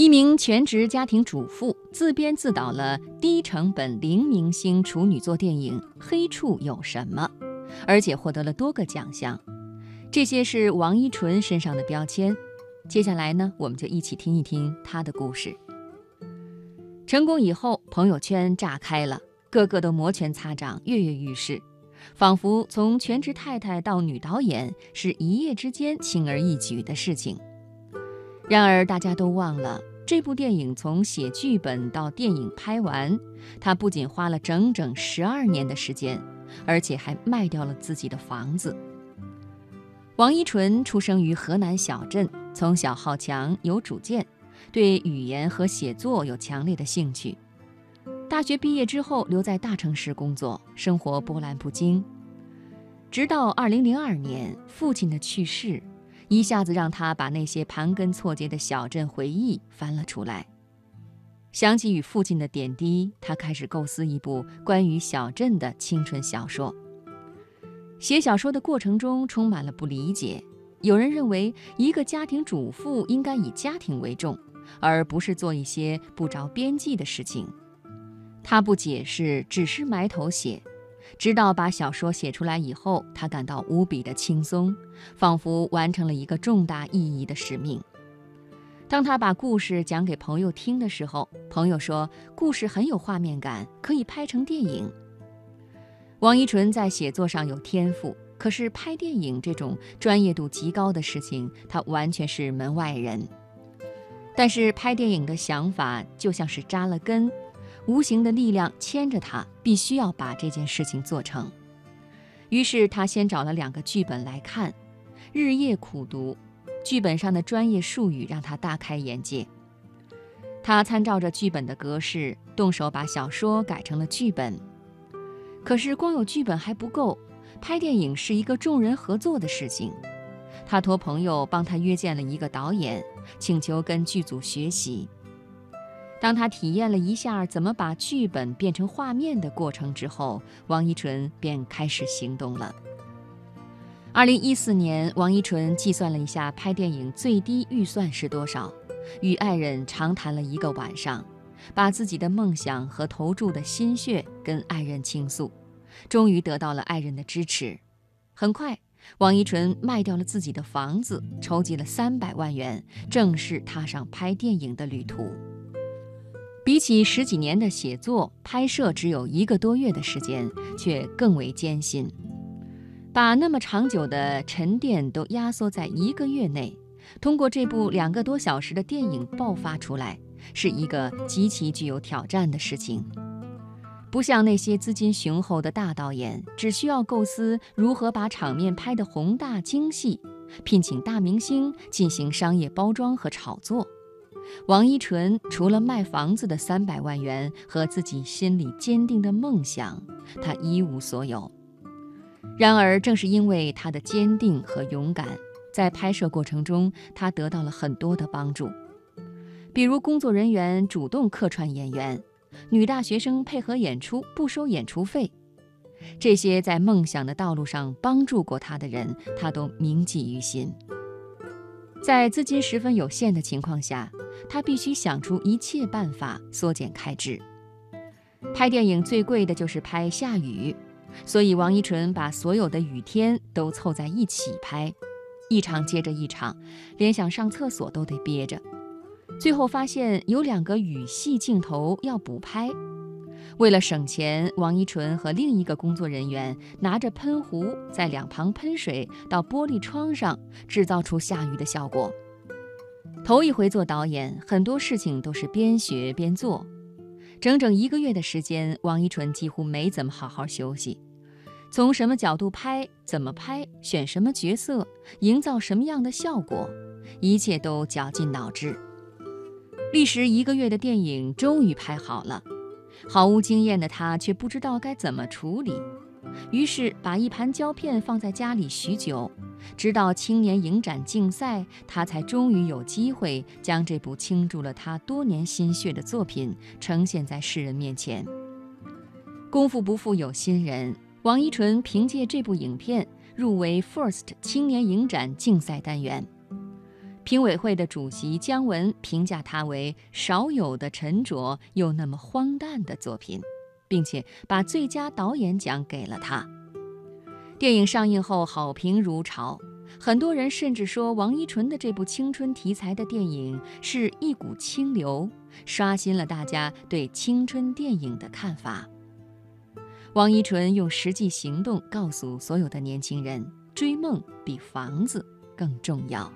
一名全职家庭主妇自编自导了低成本零明星处女作电影《黑处有什么》，而且获得了多个奖项。这些是王一淳身上的标签。接下来呢，我们就一起听一听他的故事。成功以后，朋友圈炸开了，个个都摩拳擦掌、跃跃欲试，仿佛从全职太太到女导演是一夜之间轻而易举的事情。然而，大家都忘了，这部电影从写剧本到电影拍完，他不仅花了整整十二年的时间，而且还卖掉了自己的房子。王一淳出生于河南小镇，从小好强有主见，对语言和写作有强烈的兴趣。大学毕业之后，留在大城市工作，生活波澜不惊。直到2002年，父亲的去世，一下子让他把那些盘根错节的小镇回忆翻了出来。想起与父亲的点滴，他开始构思一部关于小镇的青春小说。写小说的过程中充满了不理解。有人认为，一个家庭主妇应该以家庭为重，而不是做一些不着边际的事情。他不解释，只是埋头写，直到把小说写出来以后，他感到无比的轻松，仿佛完成了一个重大意义的使命。当他把故事讲给朋友听的时候，朋友说：“故事很有画面感，可以拍成电影。”王一淳在写作上有天赋，可是拍电影这种专业度极高的事情，他完全是门外人。但是拍电影的想法就像是扎了根，无形的力量牵着他，必须要把这件事情做成。于是他先找了两个剧本来看，日夜苦读，剧本上的专业术语让他大开眼界。他参照着剧本的格式，动手把小说改成了剧本。可是光有剧本还不够，拍电影是一个众人合作的事情。他托朋友帮他约见了一个导演，请求跟剧组学习。当他体验了一下怎么把剧本变成画面的过程之后，王一淳便开始行动了。二零一四年，王一淳计算了一下拍电影最低预算是多少，与爱人长谈了一个晚上。把自己的梦想和投注的心血跟爱人倾诉，终于得到了爱人的支持。很快，王一淳卖掉了自己的房子，筹集了三百万元，正式踏上拍电影的旅途。比起十几年的写作，拍摄只有一个多月的时间，却更为艰辛。把那么长久的沉淀都压缩在一个月内，通过这部两个多小时的电影爆发出来。是一个极其具有挑战的事情，不像那些资金雄厚的大导演，只需要构思如何把场面拍得宏大精细，聘请大明星进行商业包装和炒作。王一淳除了卖房子的三百万元和自己心里坚定的梦想，他一无所有。然而，正是因为他的坚定和勇敢，在拍摄过程中，他得到了很多的帮助。比如工作人员主动客串演员，女大学生配合演出不收演出费，这些在梦想的道路上帮助过他的人，他都铭记于心。在资金十分有限的情况下，他必须想出一切办法缩减开支。拍电影最贵的就是拍下雨，所以王一淳把所有的雨天都凑在一起拍，一场接着一场，连想上厕所都得憋着。最后发现有两个雨戏镜头要补拍，为了省钱，王一淳和另一个工作人员拿着喷壶在两旁喷水到玻璃窗上，制造出下雨的效果。头一回做导演，很多事情都是边学边做。整整一个月的时间，王一淳几乎没怎么好好休息。从什么角度拍，怎么拍，选什么角色，营造什么样的效果，一切都绞尽脑汁。历时一个月的电影终于拍好了，毫无经验的他却不知道该怎么处理，于是把一盘胶片放在家里许久，直到青年影展竞赛，他才终于有机会将这部倾注了他多年心血的作品呈现在世人面前。功夫不负有心人，王一淳凭借这部影片入围 FIRST 青年影展竞赛单元。评委会的主席姜文评价他为少有的沉着又那么荒诞的作品，并且把最佳导演奖给了他。电影上映后好评如潮，很多人甚至说王一淳的这部青春题材的电影是一股清流，刷新了大家对青春电影的看法。王一淳用实际行动告诉所有的年轻人：追梦比房子更重要。